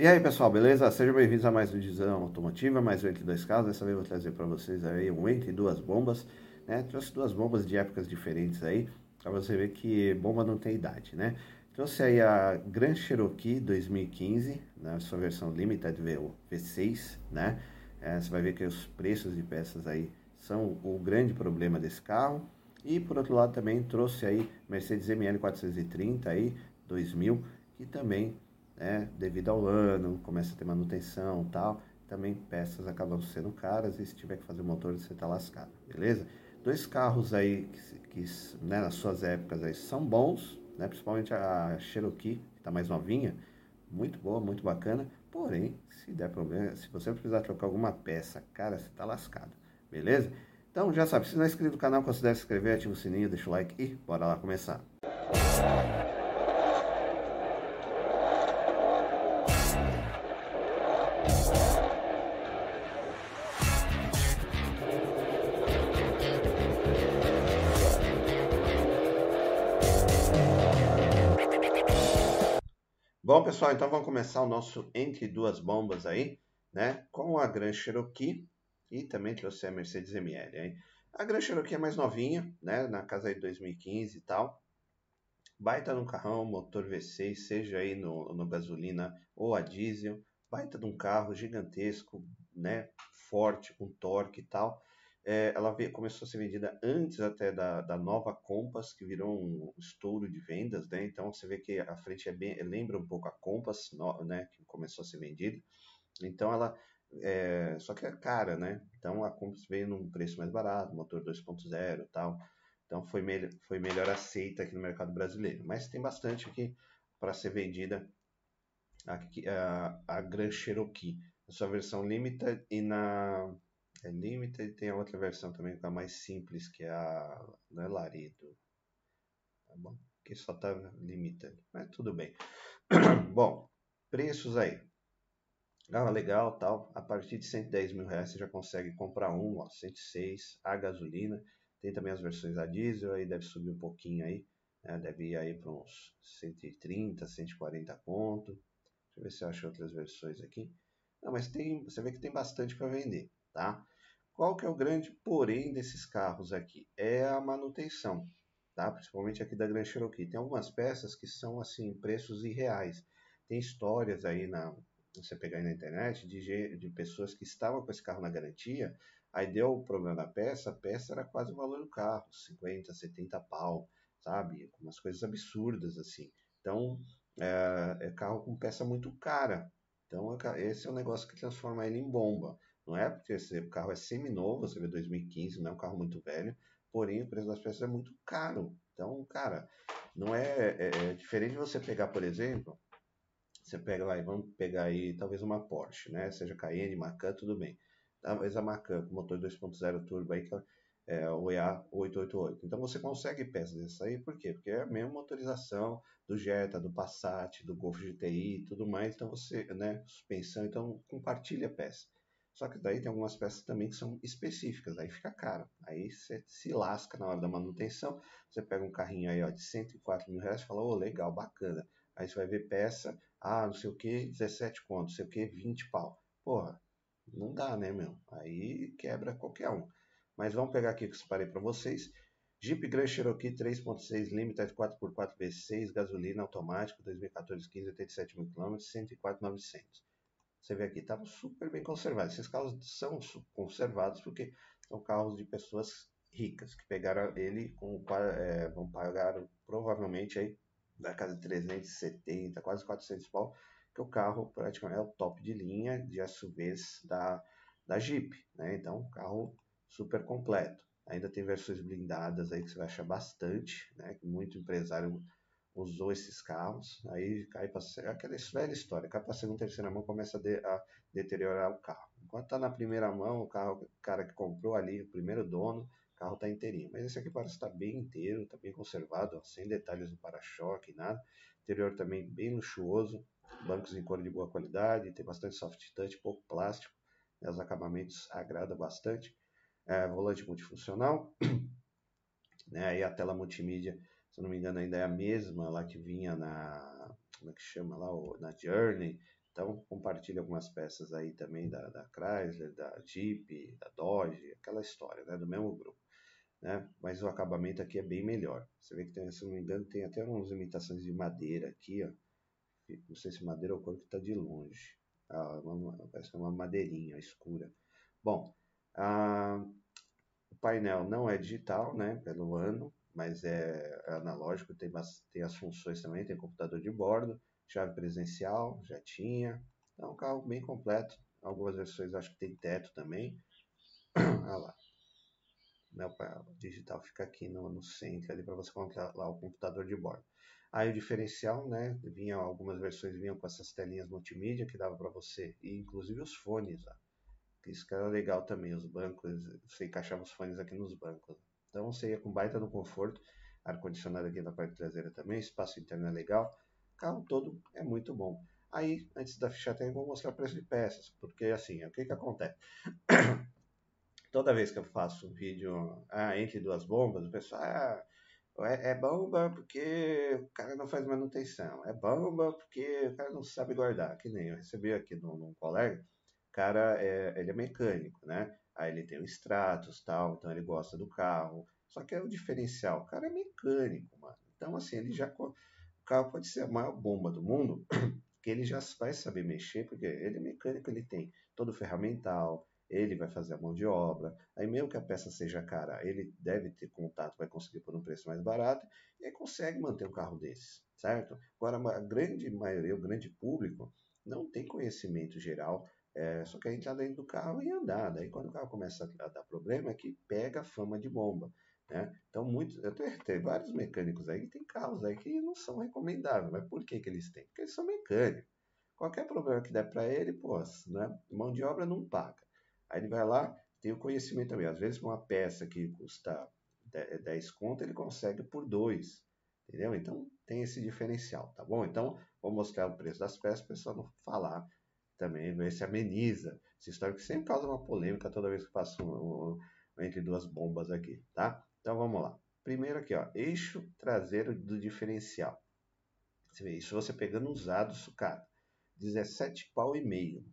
E aí pessoal, beleza? Sejam bem-vindos a mais um Dizão Automotiva, mais um entre dois carros. Dessa vez eu vou trazer para vocês aí um entre duas bombas, né? Trouxe duas bombas de épocas diferentes aí, para você ver que bomba não tem idade, né? Trouxe aí a Grand Cherokee 2015, né? Sua versão Limited V6, né? É, você vai ver que os preços de peças aí são o grande problema desse carro. E por outro lado também trouxe aí Mercedes ML 430 aí, 2000, que também né, devido ao ano, começa a ter manutenção tal, também peças acabam sendo caras e se tiver que fazer o motor você está lascado, beleza? Dois carros aí que, que né, nas suas épocas aí são bons, né, principalmente a Cherokee, que está mais novinha, muito boa, muito bacana, porém, se der problema, se você precisar trocar alguma peça, cara, você está lascado, beleza? Então já sabe, se não é inscrito no canal, considere se inscrever, ativa o sininho, deixa o like e bora lá começar. Bom, pessoal, então vamos começar o nosso Entre Duas Bombas aí, né? Com a Grand Cherokee e também trouxe a Mercedes ML, hein? A Grand Cherokee é mais novinha, né? Na casa aí de 2015 e tal. Baita no carrão, motor V6, seja aí no, no gasolina ou a diesel. Baita de um carro gigantesco, né? Forte, com torque e tal. É, ela veio, começou a ser vendida antes até da, da nova Compass, que virou um estouro de vendas, né? Então você vê que a frente é bem, lembra um pouco a Compass, né? Que começou a ser vendida. Então ela, é, só que é cara, né? Então a Compass veio num preço mais barato, motor 2.0 e tal. Então foi, me foi melhor aceita aqui no mercado brasileiro. Mas tem bastante aqui para ser vendida aqui, a, a Grand Cherokee, na sua versão Limited e na é Limited, tem a outra versão também que é mais simples, que é a não é Laredo. Tá bom? Que só tá Limited, mas tudo bem. bom, preços aí. Ah, legal, tal. A partir de 110 mil reais você já consegue comprar um, ó, 106, a gasolina. Tem também as versões a diesel, aí deve subir um pouquinho aí. Né? Deve ir aí para uns 130, 140 conto. Deixa eu ver se eu acho outras versões aqui. Não, mas tem, você vê que tem bastante para vender tá? Qual que é o grande porém desses carros aqui? É a manutenção, tá? Principalmente aqui da Grand Cherokee. Tem algumas peças que são, assim, preços irreais. Tem histórias aí na... Você pegar aí na internet de, de pessoas que estavam com esse carro na garantia, aí deu o problema da peça, a peça era quase o valor do carro, 50, 70 pau, sabe? Umas coisas absurdas assim. Então, é, é carro com peça muito cara. Então, esse é o negócio que transforma ele em bomba. Não é porque esse carro é semi-novo, você vê 2015, não é um carro muito velho, porém o preço das peças é muito caro. Então, cara, não é, é, é diferente de você pegar, por exemplo, você pega lá e vamos pegar aí talvez uma Porsche, né? Seja Cayenne, Macan, tudo bem. Talvez a Macan com motor 2.0 turbo aí, que é o EA888. Então você consegue peças dessas aí, por quê? Porque é a mesma motorização do Jetta, do Passat, do Golf GTI e tudo mais. Então você, né, suspensão, então compartilha peça. Só que daí tem algumas peças também que são específicas, aí fica caro. Aí você se lasca na hora da manutenção. Você pega um carrinho aí ó, de 104 mil reais e fala, ô, oh, legal, bacana. Aí você vai ver peça, ah, não sei o que, 17 contos, não sei o que, 20 pau. Porra, não dá, né, meu? Aí quebra qualquer um. Mas vamos pegar aqui o que eu separei para vocês. Jeep Grand Cherokee 3.6 Limited 4x4 V6, gasolina automático, 2014 15, 87 mil km, 104,900. Você vê aqui, estava super bem conservado. Esses carros são conservados porque são carros de pessoas ricas que pegaram ele com é, vão pagar provavelmente aí da casa de 370, quase 400 pau, que o carro praticamente é o top de linha de SUVs da, da Jeep, né? Então, carro super completo. Ainda tem versões blindadas aí que você vai achar bastante, né? Muito empresário usou esses carros, aí cai para aquela velha história, cai para segunda, terceira mão, começa a, de, a, deteriorar o carro. Enquanto está na primeira mão, o carro, o cara que comprou ali, o primeiro dono, o carro está inteirinho. Mas esse aqui parece estar tá bem inteiro, está bem conservado, ó, sem detalhes do para-choque, nada. Interior também bem luxuoso, bancos em cor de boa qualidade, tem bastante soft touch, pouco plástico, né, os acabamentos agradam bastante. É, volante multifuncional, né, aí a tela multimídia se não me engano, ainda é a mesma lá que vinha na. Como é que chama lá? Na Journey. Então, compartilha algumas peças aí também da, da Chrysler, da Jeep, da Dodge, aquela história, né? Do mesmo grupo. Né? Mas o acabamento aqui é bem melhor. Você vê que, tem, se não me engano, tem até umas imitações de madeira aqui, ó. Não sei se madeira ou cor que está de longe. Ah, uma, parece que é uma madeirinha escura. Bom, ah, o painel não é digital, né? Pelo ano, mas é, é analógico, tem, tem as funções também, tem computador de bordo, chave presencial, já tinha. É um carro bem completo. Algumas versões acho que tem teto também. Olha lá. O digital fica aqui no, no centro ali para você colocar lá o computador de bordo. Aí o diferencial, né? Vinha algumas versões vinham com essas telinhas multimídia que dava para você e inclusive os fones, ó. Isso que era legal também, os bancos, você encaixava os fones aqui nos bancos. Então você ia com baita no conforto, ar condicionado aqui na parte traseira também, espaço interno é legal, carro todo é muito bom. Aí, antes da ficha técnica, eu vou mostrar preço de peças, porque assim, o que que acontece? Toda vez que eu faço um vídeo ah, entre duas bombas, o pessoal, ah, é, é bomba porque o cara não faz manutenção. É bomba porque o cara não sabe guardar. Que nem eu recebi aqui num, num colega, cara é, ele é mecânico, né? Aí ele tem o Stratos tal, então ele gosta do carro. Só que é o diferencial, o cara é mecânico, mano. Então, assim, ele já. O carro pode ser a maior bomba do mundo, que ele já vai saber mexer, porque ele é mecânico, ele tem todo o ferramental, ele vai fazer a mão de obra. Aí, mesmo que a peça seja cara, ele deve ter contato, vai conseguir por um preço mais barato e aí consegue manter um carro desses, certo? Agora, a grande maioria, o grande público, não tem conhecimento geral, é, só quer entrar dentro do carro e andar. Daí, quando o carro começa a dar problema, é que pega a fama de bomba. Né? Então, muitos, eu tenho, vários mecânicos aí que tem carros aí que não são recomendáveis. Mas por que, que eles têm? Porque eles são mecânicos. Qualquer problema que der para ele, pô, né? mão de obra não paga. Aí ele vai lá, tem o conhecimento também. Às vezes, uma peça que custa 10 conto, ele consegue por 2. Entendeu? Então, tem esse diferencial, tá bom? Então, vou mostrar o preço das peças para o pessoal não falar também, ver se ameniza essa história que sempre causa uma polêmica toda vez que passa um, um, entre duas bombas aqui, tá? Então, vamos lá. Primeiro aqui, ó, eixo traseiro do diferencial. Você vê, isso você pegando usado, sucata. 17 pau e meio,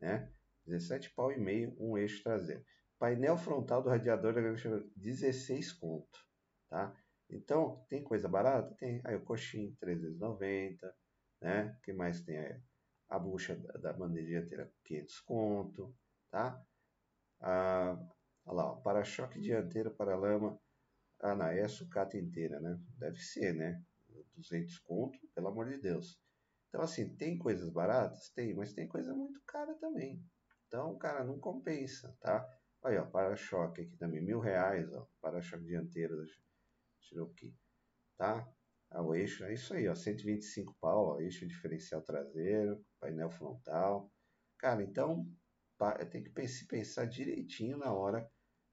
né? 17 pau e meio, um eixo traseiro. Painel frontal do radiador da Grande 16 conto, tá? Então, tem coisa barata? Tem. Aí o coxinho, 390, né? O que mais tem aí? A bucha da, bandeja dianteira, 500 conto, tá? Ah, olha lá, para-choque dianteiro, para-lama. Ah, não, é a sucata inteira, né? Deve ser, né? 200 conto, pelo amor de Deus. Então, assim, tem coisas baratas? Tem, mas tem coisa muito cara também. Então, cara, não compensa, tá? Aí, ó, para-choque aqui também, mil reais, ó, para-choque dianteiro da Cherokee, tá? Ah, o eixo, é isso aí, ó, 125 pau, ó, eixo diferencial traseiro, painel frontal. Cara, então, tem que pensar direitinho na hora,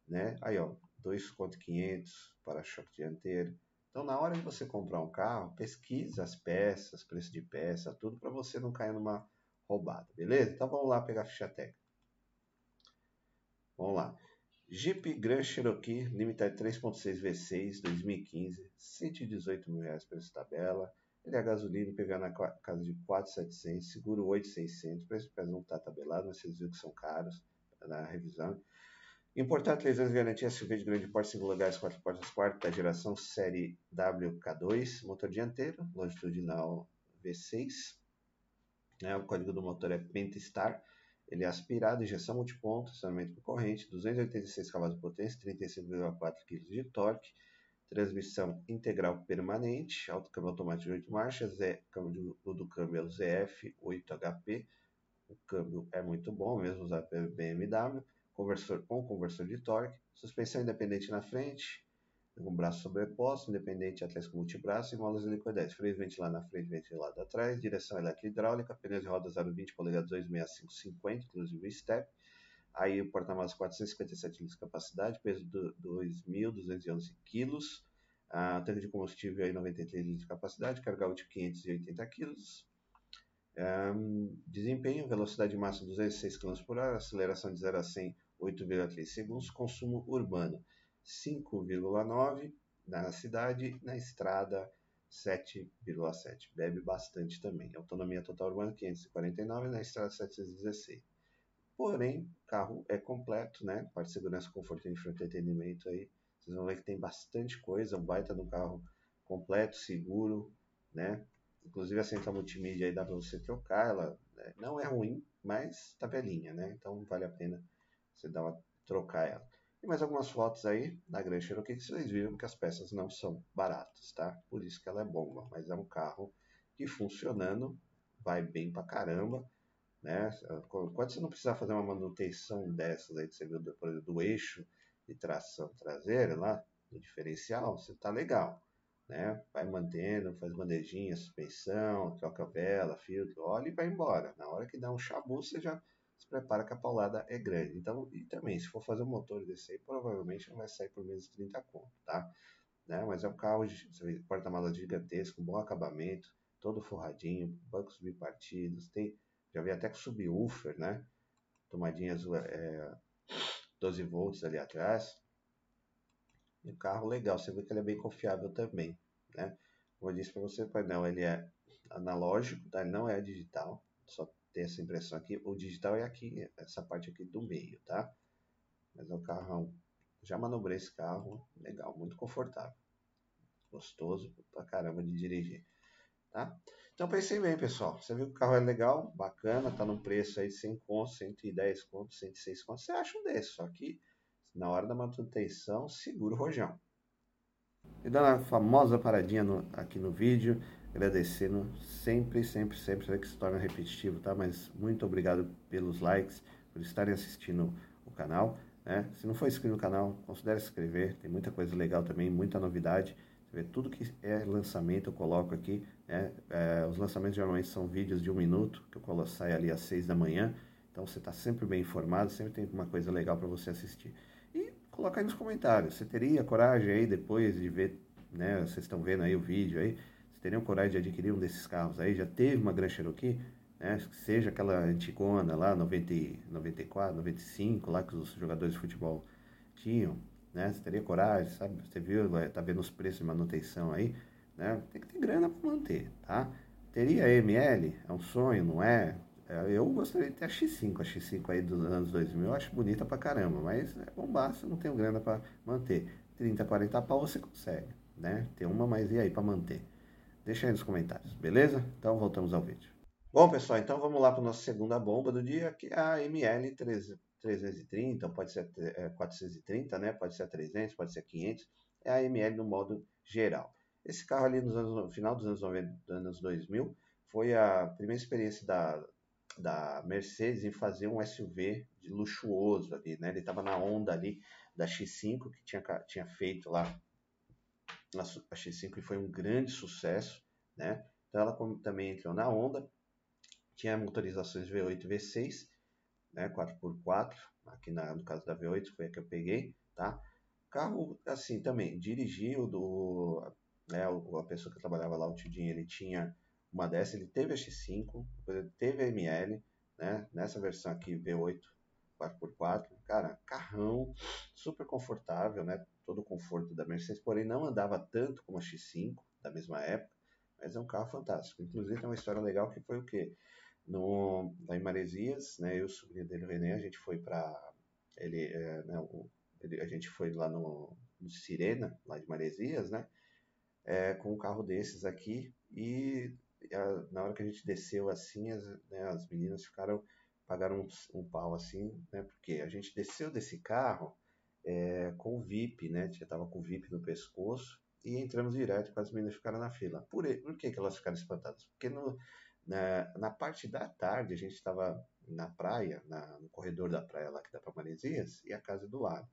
né? Aí, ó, 2.500 para-choque dianteiro. Então, na hora de você comprar um carro, pesquise as peças, preço de peça, tudo para você não cair numa roubada, beleza? Então, vamos lá pegar a ficha técnica. Vamos lá. Jeep Grand Cherokee Limited 3.6 V6 2015, 118 mil reais preço tabela. Ele é gasolina e na casa de 4.700, seguro 8.600. Preço de não está tabelado, mas vocês viram que são caros na revisão. Importado 3 anos de garantia SUV de grande porte, 5 lugares, 4 portas, quarta geração, série WK2, motor dianteiro, longitudinal V6. Né, o código do motor é Pentastar. Ele é aspirado, injeção multiponto, acionamento por corrente, 286 cavalos de potência, 35,4 kg de torque, transmissão integral permanente, alto câmbio automático de 8 marchas, é, câmbio, o do câmbio é o ZF 8HP, o câmbio é muito bom, mesmo usado pelo BMW, conversor com conversor de torque, suspensão independente na frente, com braço sobreposto, independente atlético multibraço e molas helicoidais. Freio ventilado na frente, ventilado atrás, direção eletro-hidráulica, pneus de roda 0,20 polegadas 26550, inclusive step. Aí o porta-malas 457 litros de capacidade, peso de 2.211 kg. Ah, tanque de combustível aí 93 litros de capacidade, carga útil 580 kg. Um, desempenho, velocidade máxima 206 km por hora, aceleração de 0 a 100 8,3 segundos, consumo urbano 5,9 na cidade, na estrada 7,7. Bebe bastante também. Autonomia total urbana 549 na estrada 716. Porém, o carro é completo, né? Parte de segurança, conforto e entretenimento aí. Vocês vão ver que tem bastante coisa, um baita do carro completo, seguro, né? Inclusive a central multimídia aí dá para você trocar, ela né? não é ruim, mas tá velhinha, né? Então vale a pena você dar uma trocar ela. E mais algumas fotos aí da Grand Cherokee que vocês viram que as peças não são baratas, tá? Por isso que ela é bomba, mas é um carro que funcionando vai bem pra caramba, né? Quando você não precisar fazer uma manutenção dessas aí, você viu do, do eixo de tração traseira lá, do diferencial, você tá legal né? Vai mantendo, faz bandejinha, suspensão, troca vela, filtro, óleo e vai embora. Na hora que dá um chabu, você já se prepara que a paulada é grande. Então, e também, se for fazer um motor desse aí, provavelmente não vai sair por menos de 30 conto, tá? Né? Mas é um carro, porta-malas gigantesco, bom acabamento, todo forradinho, bancos bipartidos, tem, já vi até com subwoofer, né? Tomadinhas é, 12 volts ali atrás, um carro legal, você vê que ele é bem confiável também, né? Como eu disse para você, o painel ele é analógico, tá? ele não é digital, só tem essa impressão aqui. O digital é aqui, essa parte aqui do meio, tá? Mas é um carrão. Já manobrei esse carro, legal, muito confortável. Gostoso pra caramba de dirigir, tá? Então pensei bem, pessoal. Você viu que o carro é legal, bacana, tá num preço aí de 100 contos, 110 contos, 106 contos. Você acha um desse, só que na hora da manutenção, segura o rojão. E dando a famosa paradinha no, aqui no vídeo, agradecendo sempre, sempre, sempre, que se torna repetitivo, tá? Mas muito obrigado pelos likes, por estarem assistindo o canal, né? Se não for inscrito no canal, considere se inscrever, tem muita coisa legal também, muita novidade. Você vê tudo que é lançamento eu coloco aqui, né? É, os lançamentos geralmente são vídeos de um minuto, que eu coloco, sai ali às seis da manhã, então você está sempre bem informado, sempre tem uma coisa legal para você assistir. Coloca aí nos comentários. Você teria coragem aí depois de ver, né? Vocês estão vendo aí o vídeo aí. Teriam coragem de adquirir um desses carros aí? Já teve uma Grand Cherokee? Né? Seja aquela antigona lá, 90, 94, 95, lá que os jogadores de futebol tinham. Né? Você teria coragem, sabe? Você viu, tá vendo os preços de manutenção aí, né? Tem que ter grana para manter, tá? Teria ML? É um sonho, não é? É, eu gostaria de ter a X5, a X5 aí dos anos 2000, eu acho bonita pra caramba, mas é bombar se não tenho grana para manter. 30, 40 pau você consegue, né? Tem uma, mas e aí para manter? Deixa aí nos comentários, beleza? Então voltamos ao vídeo. Bom, pessoal, então vamos lá para a nossa segunda bomba do dia, que é a ML 330, pode ser 430, é, né? Pode ser 300, pode ser 500. É a ML no modo geral. Esse carro ali no final dos anos 90, anos 2000, foi a primeira experiência da, da Mercedes em fazer um SUV de luxuoso ali, né? Ele estava na onda ali da X5 que tinha, tinha feito lá a X5 e foi um grande sucesso, né? Então ela também entrou na onda. Tinha motorizações V8 e V6, né? 4x4, aqui na, no caso da V8 foi a que eu peguei, tá? Carro assim também dirigiu do né, a pessoa que trabalhava lá, o Tidinho, ele tinha uma dessa, ele teve a X5, depois ele teve a ML, né? Nessa versão aqui V8 4x4, cara, carrão super confortável, né? Todo o conforto da Mercedes, porém não andava tanto como a X5 da mesma época, mas é um carro fantástico. Inclusive tem uma história legal que foi o quê? No, lá em Maresias, né? Eu e o sobrinho dele, o René, a gente foi para ele, é, né, o, ele, a gente foi lá no, no Sirena, lá de Maresias, né? É, com um carro desses aqui e a, na hora que a gente desceu assim, as, né, as meninas ficaram, pagaram um, um, pau assim, né? Porque a gente desceu desse carro é, com o VIP, né? Já tava com o VIP no pescoço e entramos direto, as meninas ficaram na fila. Por, por que, que elas ficaram espantadas? Porque no, na, na parte da tarde a gente estava na praia, na, no corredor da praia lá que dá para Maresias, e a casa do lado.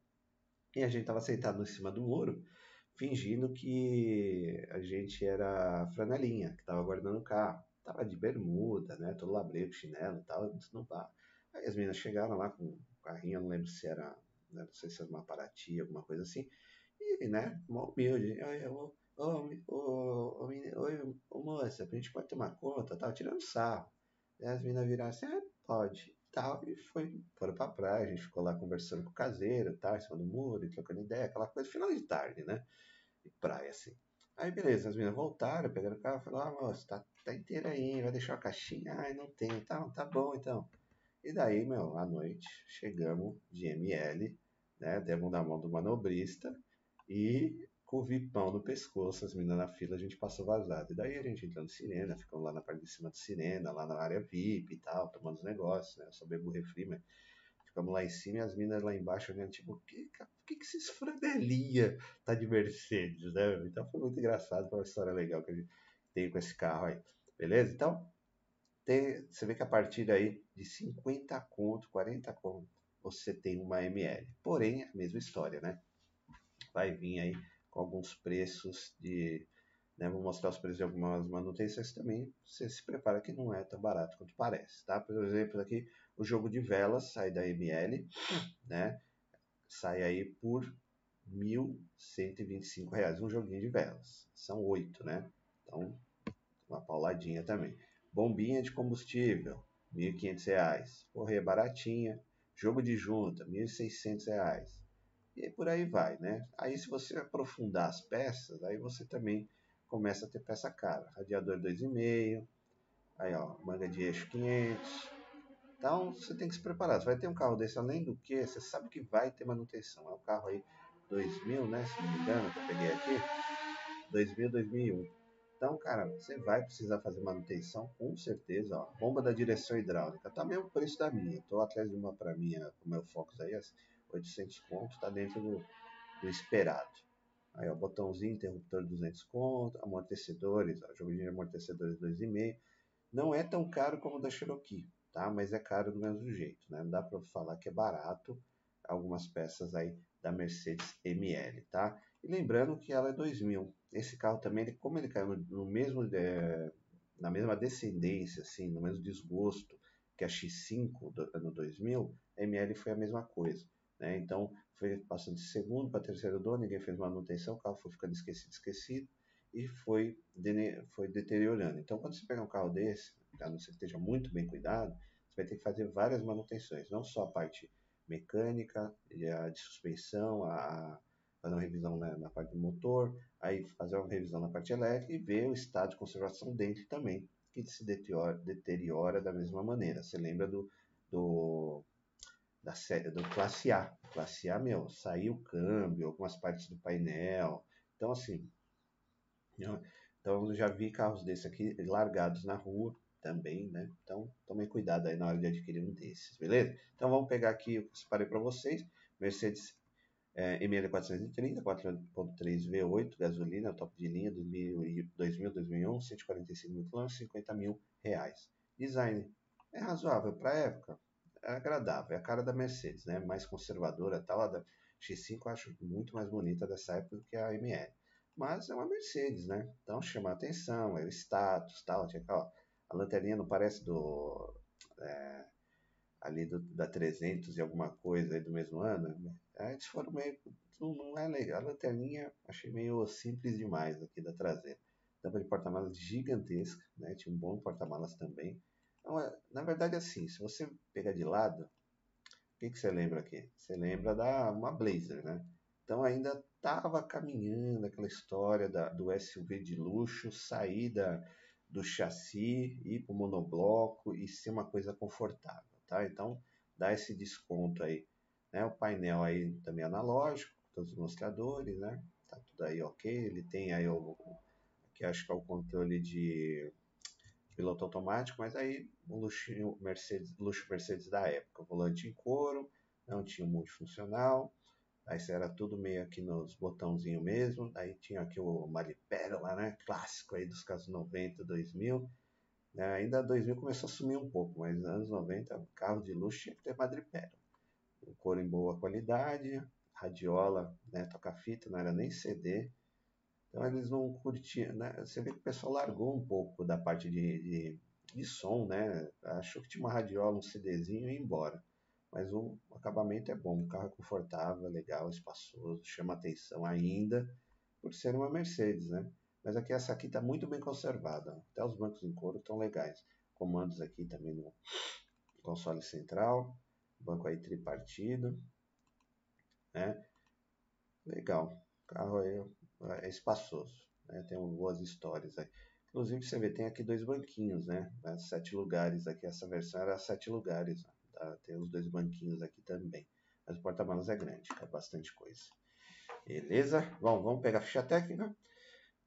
E a gente estava sentado em cima do muro fingindo que a gente era franelinha, que estava guardando o carro. Tava de bermuda, né? Todo labreiro, chinelo e tal, no bar. Aí as meninas chegaram lá com o carrinho, não lembro se era, né, não sei se era uma Paraty, alguma coisa assim. E, né, uma humilde. Ô, ô, oi, ô, moça, a gente pode tomar conta, tal, tirando sarro. Aí as meninas viraram assim, ah, pode, tal, e foi, foram pra praia, a gente ficou lá conversando com o caseiro, tal, em cima do muro, e trocando ideia, aquela coisa, final de tarde, né? de praia, assim. Aí beleza, as meninas voltaram, pegaram o carro e falaram, ah, moça, tá, tá inteira aí, vai deixar a caixinha? Ai, não tem, tá, tá bom então. E daí, meu, à noite, chegamos de ML, né, demos na mão do manobrista e com o vipão no pescoço, as meninas na fila, a gente passou vazado. E daí a gente entrando no Sirena, ficamos lá na parte de cima do Sirena, lá na área VIP e tal, tomando os negócios, né, eu só bebo refri, mas ficamos lá em cima e as minas lá embaixo olhando, tipo, o que, que, que esses franelinha tá de Mercedes, né? Então foi muito engraçado, foi uma história legal que a gente tem com esse carro aí. Beleza? Então, tem, você vê que a partir aí de 50 conto, 40 conto, você tem uma ML. Porém, a mesma história, né? Vai vir aí com alguns preços de. Né, vou mostrar os preços de algumas manutenções também. Você se prepara que não é tão barato quanto parece, tá? Por exemplo, aqui o jogo de velas sai da ML, né? Sai aí por R$ 1.125. Um joguinho de velas. São oito, né? Então, uma pauladinha também. Bombinha de combustível, R$ 1.500. Correia baratinha. Jogo de junta, R$ 1.600. E por aí vai, né? Aí se você aprofundar as peças, aí você também começa a ter peça cara. Radiador 2,5, aí ó, manga de eixo 500. Então você tem que se preparar. Você vai ter um carro desse, além do que, você sabe que vai ter manutenção. É um carro aí 2000, né? Se não me engano, que eu peguei aqui. 2000, 2001. Então, cara, você vai precisar fazer manutenção, com certeza. Ó. Bomba da direção hidráulica, tá mesmo preço da minha. Estou atrás de uma para minha, o meu Focus aí, 800 conto, tá dentro do, do esperado. Aí, ó, botãozinho, interruptor 200 conto, amortecedores, ó, jogo de amortecedores 2,5. Não é tão caro como o da Cherokee, tá? Mas é caro do mesmo jeito, né? Não dá para falar que é barato algumas peças aí da Mercedes ML, tá? E lembrando que ela é 2000. Esse carro também, ele, como ele caiu no, mesmo, é, na mesma descendência, assim, no mesmo desgosto que a X5 do ano 2000, a ML foi a mesma coisa. Né? Então, foi passando de segundo para terceiro dono, ninguém fez manutenção, o carro foi ficando esquecido, esquecido, e foi, foi deteriorando. Então, quando você pegar um carro desse, a não ser que esteja muito bem cuidado, você vai ter que fazer várias manutenções, não só a parte mecânica, a de suspensão, a, fazer uma revisão na, na, parte do motor, aí fazer uma revisão na parte elétrica e ver o estado de conservação dentro também, que se deteriora, deteriora da mesma maneira. Você lembra do, do da série do classe A. Classe A, meu, saiu o câmbio, algumas partes do painel. Então, assim, né? então eu já vi carros desses aqui largados na rua também, né? Então, tomem cuidado aí na hora de adquirir um desses, beleza? Então, vamos pegar aqui o que eu separei para vocês. Mercedes é, ML430, 4.3 V8, gasolina, top de linha, 2000, 2001, 145 mil km, 50 mil reais. Design é razoável para a época, é agradável, é a cara da Mercedes, né? Mais conservadora, tal. A da X5 eu acho muito mais bonita dessa época do que a ML. Mas é uma Mercedes, né? Então chama a atenção, é o status, tal. Tinha, ó, a lanterninha não parece do é, ali do, da 300 e alguma coisa aí do mesmo ano. Né? Eles foram meio. Não, é legal. A lanterninha achei meio simples demais aqui da traseira. Tampa de porta-malas gigantesca, né? Tinha um bom porta-malas também. Então, é, na verdade, assim, se você pegar de lado, o que, que você lembra aqui? Você lembra da uma Blazer, né? Então ainda estava caminhando aquela história da, do SUV de luxo, saída do chassi, ir para o monobloco e ser uma coisa confortável tá? Então, dá esse desconto aí, né? O painel aí também analógico, todos os mostradores, né? Tá tudo aí ok, ele tem aí o, que acho que é o controle de piloto automático, mas aí o luxo Mercedes, luxo Mercedes da época, volante em couro, não tinha multifuncional, aí era tudo meio aqui nos botãozinhos mesmo, aí tinha aqui o Maripérola, né, clássico aí dos casos 90, 2000, né? Ainda 2000 começou a sumir um pouco, mas nos anos 90, carro de luxo tinha que ter madrepérola. O couro em boa qualidade, radiola, né, toca-fita, não era nem CD. Então eles não curtiam, né? Você vê que o pessoal largou um pouco da parte de, de, de som, né? Achou que tinha uma radiola, um CDzinho e ia embora. Mas o acabamento é bom, o carro é confortável, legal, espaçoso, chama atenção ainda por ser uma Mercedes, né? Mas aqui essa aqui está muito bem conservada. Até os bancos em couro estão legais. Comandos aqui também no console central. Banco aí tripartido. Né? Legal. O carro aí é espaçoso. né? Tem boas histórias aí. Inclusive, você vê, tem aqui dois banquinhos, né? Sete lugares aqui. Essa versão era sete lugares. Tá? Tem os dois banquinhos aqui também. Mas o porta-malas é grande, é bastante coisa. Beleza? Bom, vamos pegar a ficha técnica.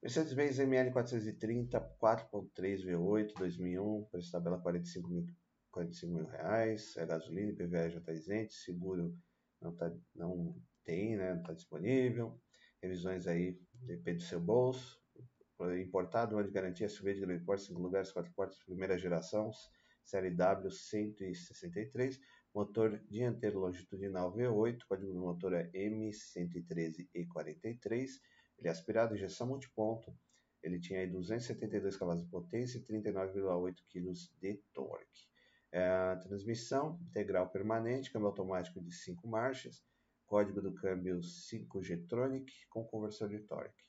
Mercedes-Benz ML 430, 4.3 V8, 2001, preço tabela 45 mil, 45 mil reais, é gasolina, IPVA já está isento, seguro não, tá, não tem, né, não está disponível, revisões aí, depende do seu bolso, importado, ano de garantia, SUV de grande porte, 5 lugares, 4 portas, primeira geração, série W 163, motor dianteiro longitudinal V8, código do motor é M113E43, ele é aspirado, injeção multiponto. Ele tinha aí 272 cavalos de potência e 39,8 kg de torque. É, transmissão integral permanente, câmbio automático de 5 marchas, código do câmbio 5G Tronic com conversor de torque.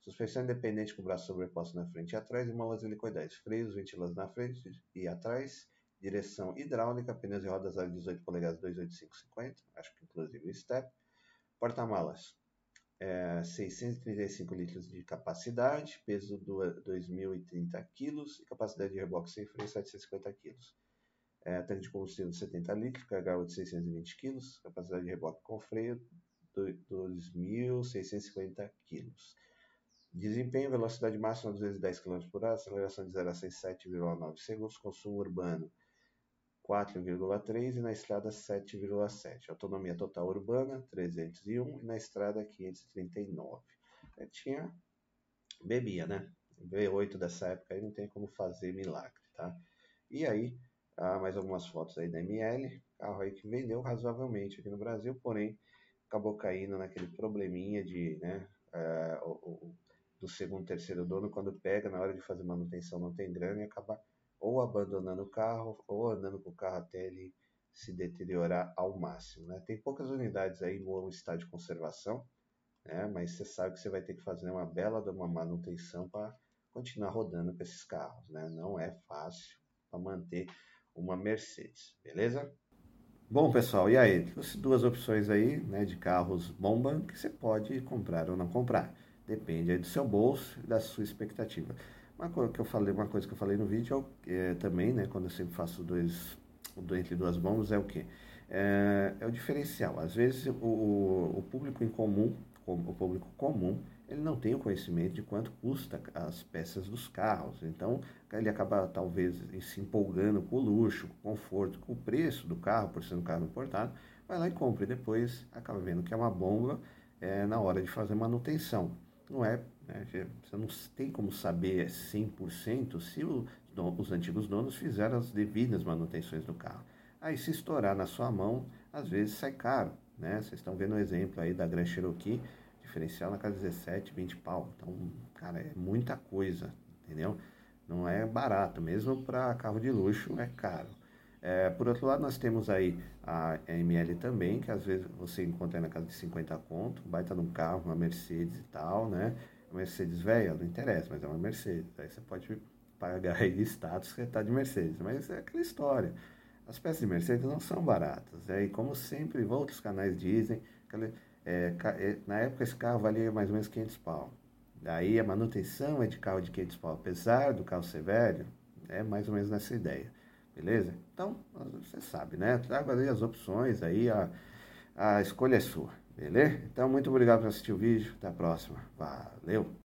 Suspensão independente com braço sobreposto na frente e atrás e molas helicoidais. Freios, ventilas na frente e atrás. Direção hidráulica, pneus e rodas a 18 polegadas 28550, acho que inclusive o step. Porta-malas, é, 635 litros de capacidade, peso do 2.030 kg e capacidade de reboque sem freio 750 kg. É, tanque de combustível de 70 litros, carga de 620 kg, capacidade de reboque com freio 2.650 kg. Desempenho, velocidade máxima 210 km por hora, aceleração de 0 a 6, 7,9 segundos, consumo urbano 4,3 e na estrada 7,7. Autonomia total urbana 301 e na estrada 539. Eu tinha bebia, né? V8 dessa época aí não tem como fazer milagre, tá? E aí, mais algumas fotos aí da ML, carro aí que vendeu razoavelmente aqui no Brasil, porém acabou caindo naquele probleminha de, né, ah, o, o, do segundo, terceiro dono, quando pega na hora de fazer manutenção não tem grana e acaba ou abandonando o carro ou andando com o carro até ele se deteriorar ao máximo. Né? Tem poucas unidades aí no estado de conservação, né? mas você sabe que você vai ter que fazer uma bela de uma manutenção para continuar rodando com esses carros. Né? Não é fácil para manter uma Mercedes, beleza? Bom, pessoal, e aí? Tem duas opções aí né, de carros bomba que você pode comprar ou não comprar. Depende aí do seu bolso e da sua expectativa. Uma coisa que eu falei, uma coisa que eu falei no vídeo é, é também, né, quando eu sempre faço dois, entre duas bombas, é o que? É, é, o diferencial. Às vezes o, o público em comum, o público comum, ele não tem o conhecimento de quanto custa as peças dos carros. Então, ele acaba talvez se empolgando com o luxo, com o conforto, com o preço do carro, por ser um carro importado, vai lá e compra e depois acaba vendo que é uma bomba é, na hora de fazer manutenção. Não é né? Você não tem como saber 100% se o, os antigos donos fizeram as devidas manutenções do carro. Aí, se estourar na sua mão, às vezes sai caro. Né? Vocês estão vendo o exemplo aí da Grand Cherokee, diferencial na casa 17, 20 pau. Então, cara, é muita coisa, entendeu? Não é barato, mesmo para carro de luxo é caro. É, por outro lado, nós temos aí a ML também, que às vezes você encontra na casa de 50 conto, baita num carro, uma Mercedes e tal, né? Mercedes velha, não interessa, mas é uma Mercedes. Aí você pode pagar aí status que está de Mercedes. Mas é aquela história. As peças de Mercedes não são baratas. Né? E como sempre, outros canais dizem, aquela, é, é, na época esse carro valia mais ou menos 500 pau. Daí a manutenção é de carro de 500 pau. Apesar do carro ser velho, é mais ou menos nessa ideia. Beleza? Então, você sabe, né? Trago ali as opções aí, a, a escolha é sua. Beleza? Então, muito obrigado por assistir o vídeo. Até a próxima. Valeu!